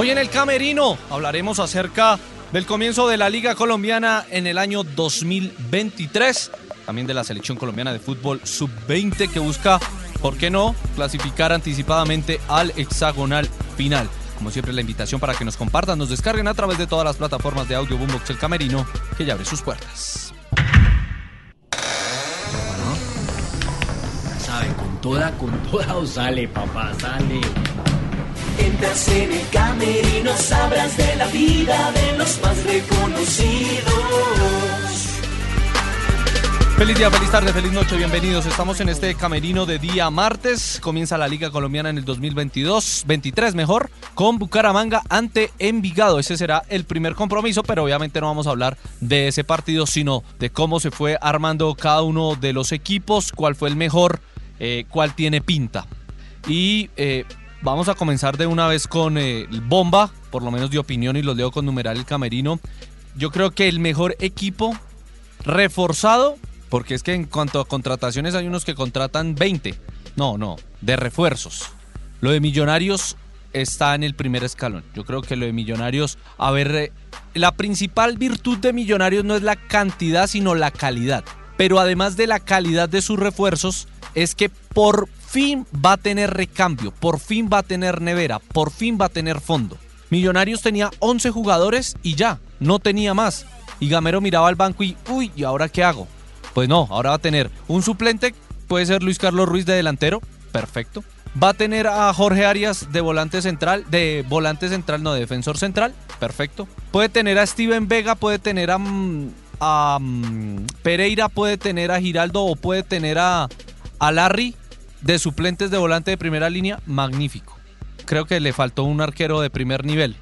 Hoy en el Camerino hablaremos acerca del comienzo de la Liga Colombiana en el año 2023, también de la selección colombiana de fútbol sub-20 que busca, ¿por qué no?, clasificar anticipadamente al hexagonal final. Como siempre, la invitación para que nos compartan, nos descarguen a través de todas las plataformas de audio Boombox El Camerino, que ya abre sus puertas. ¿Sabe? Con toda, con toda o sale, papá, sale. En el camerino, sabrás de la vida de los más reconocidos. Feliz día, feliz tarde, feliz noche, bienvenidos. Estamos en este camerino de día martes. Comienza la Liga Colombiana en el 2022, 23 mejor, con Bucaramanga ante Envigado. Ese será el primer compromiso, pero obviamente no vamos a hablar de ese partido, sino de cómo se fue armando cada uno de los equipos, cuál fue el mejor, eh, cuál tiene pinta. Y eh, Vamos a comenzar de una vez con eh, Bomba, por lo menos de opinión, y los leo con numeral el camerino. Yo creo que el mejor equipo reforzado, porque es que en cuanto a contrataciones hay unos que contratan 20. No, no, de refuerzos. Lo de Millonarios está en el primer escalón. Yo creo que lo de Millonarios, a ver, eh, la principal virtud de Millonarios no es la cantidad, sino la calidad. Pero además de la calidad de sus refuerzos, es que por fin va a tener recambio, por fin va a tener nevera, por fin va a tener fondo. Millonarios tenía 11 jugadores y ya, no tenía más. Y Gamero miraba al banco y, uy, ¿y ahora qué hago? Pues no, ahora va a tener un suplente, puede ser Luis Carlos Ruiz de delantero, perfecto. Va a tener a Jorge Arias de volante central, de volante central, no, de defensor central, perfecto. Puede tener a Steven Vega, puede tener a, mm, mm, Pereira, puede tener a Giraldo o puede tener a, a Larry de suplentes de volante de primera línea, magnífico. Creo que le faltó un arquero de primer nivel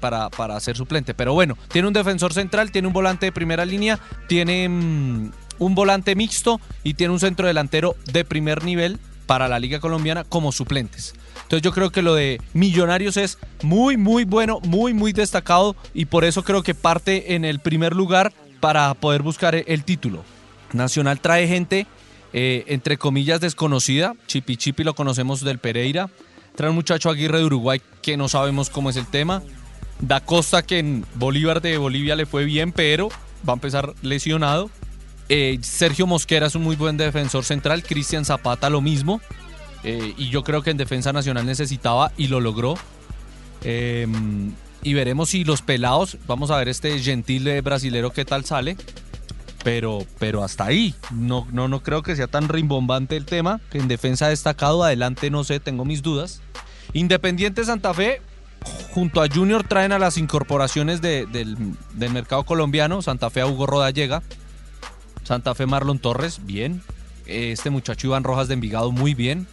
para, para ser suplente. Pero bueno, tiene un defensor central, tiene un volante de primera línea, tiene mm, un volante mixto y tiene un centro delantero de primer nivel para la Liga Colombiana como suplentes. Entonces yo creo que lo de Millonarios es muy, muy bueno, muy, muy destacado y por eso creo que parte en el primer lugar para poder buscar el título. Nacional trae gente eh, entre comillas, desconocida. Chipi Chipi lo conocemos del Pereira. Trae un muchacho Aguirre de Uruguay que no sabemos cómo es el tema. Da Costa que en Bolívar de Bolivia le fue bien, pero va a empezar lesionado. Eh, Sergio Mosquera es un muy buen defensor central. Cristian Zapata lo mismo. Eh, y yo creo que en Defensa Nacional necesitaba y lo logró. y veremos si los pelados, vamos a ver este gentil brasilero qué tal sale pero, pero hasta ahí. No, no, no creo que sea tan rimbombante el tema. En defensa destacado, adelante no sé, tengo mis dudas. Independiente Santa Fe, junto a Junior traen a las incorporaciones del, mercado colombiano. Santa Fe a Hugo Roda llega. Santa Fe Marlon Torres, bien. Este muchacho Iván Rojas de Envigado, muy bien.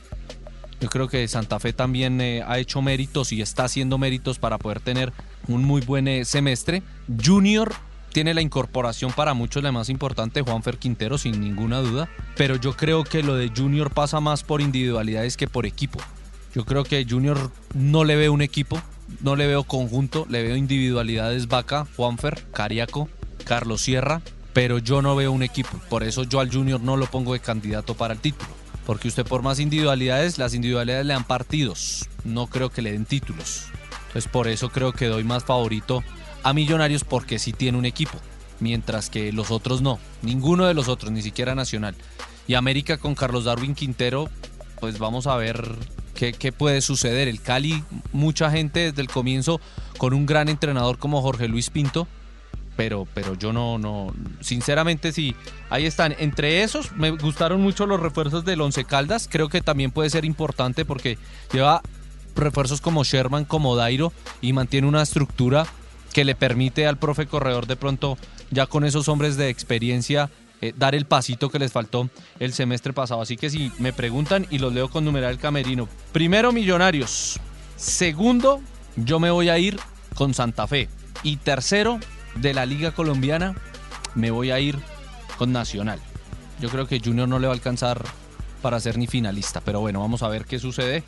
Yo creo que Santa Fe también eh, ha hecho méritos y está haciendo méritos para poder tener un muy buen eh, semestre. Junior tiene la incorporación para muchos la más importante, Juanfer Quintero, sin ninguna duda. Pero yo creo que lo de Junior pasa más por individualidades que por equipo. Yo creo que Junior no le veo un equipo, no le veo conjunto, le veo individualidades Vaca, Juanfer, Cariaco, Carlos Sierra, pero yo no veo un equipo. Por eso yo al Junior no lo pongo de candidato para el título. Porque usted por más individualidades, las individualidades le dan partidos. No creo que le den títulos. Entonces por eso creo que doy más favorito a Millonarios porque sí tiene un equipo, mientras que los otros no, ninguno de los otros, ni siquiera Nacional. Y América con Carlos Darwin Quintero, pues vamos a ver qué, qué puede suceder. El Cali, mucha gente desde el comienzo con un gran entrenador como Jorge Luis Pinto, pero, pero yo no, no, sinceramente sí, ahí están. Entre esos me gustaron mucho los refuerzos del Once Caldas, creo que también puede ser importante porque lleva refuerzos como Sherman, como Dairo y mantiene una estructura que le permite al profe corredor de pronto, ya con esos hombres de experiencia, eh, dar el pasito que les faltó el semestre pasado. Así que si me preguntan y los leo con numeral camerino. Primero, Millonarios. Segundo, yo me voy a ir con Santa Fe. Y tercero, de la Liga Colombiana, me voy a ir con Nacional. Yo creo que Junior no le va a alcanzar para ser ni finalista. Pero bueno, vamos a ver qué sucede.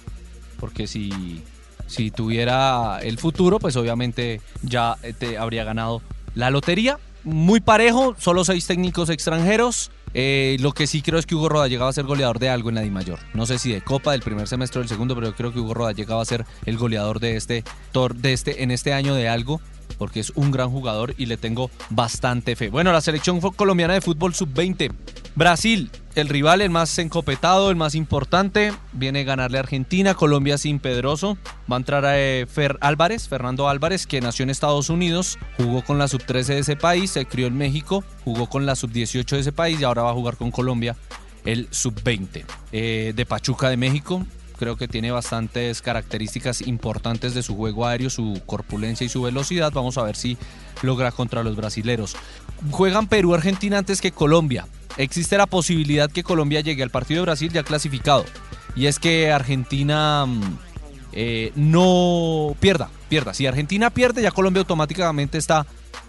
Porque si si tuviera el futuro, pues obviamente ya te habría ganado la lotería. Muy parejo, solo seis técnicos extranjeros. Eh, lo que sí creo es que Hugo Rodallega va a ser goleador de algo en la Di Mayor. No sé si de Copa del primer semestre o del segundo, pero yo creo que Hugo Rodallega va a ser el goleador de este, de este en este año de algo porque es un gran jugador y le tengo bastante fe. Bueno, la selección colombiana de fútbol sub-20. Brasil, el rival, el más encopetado, el más importante, viene a ganarle a Argentina, Colombia sin Pedroso. Va a entrar a eh, Fer Álvarez, Fernando Álvarez, que nació en Estados Unidos, jugó con la sub-13 de ese país, se crió en México, jugó con la sub-18 de ese país y ahora va a jugar con Colombia el sub-20. Eh, de Pachuca de México, creo que tiene bastantes características importantes de su juego aéreo, su corpulencia y su velocidad. Vamos a ver si logra contra los brasileros. Juegan Perú-Argentina antes que Colombia. Existe la posibilidad que Colombia llegue al partido de Brasil ya clasificado. Y es que Argentina mm, eh, no pierda, pierda. Si Argentina pierde, ya Colombia automáticamente está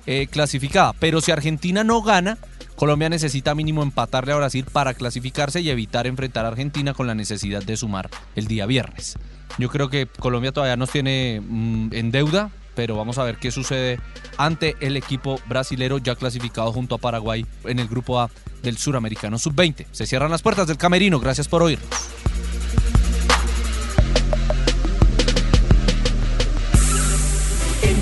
eh, clasificada. Pero si Argentina no gana, Colombia necesita mínimo empatarle a Brasil para clasificarse y evitar enfrentar a Argentina con la necesidad de sumar el día viernes. Yo creo que Colombia todavía nos tiene mm, en deuda, pero vamos a ver qué sucede ante el equipo brasilero ya clasificado junto a Paraguay en el grupo A del Suramericano Sub-20. Se cierran las puertas del camerino. Gracias por oírnos.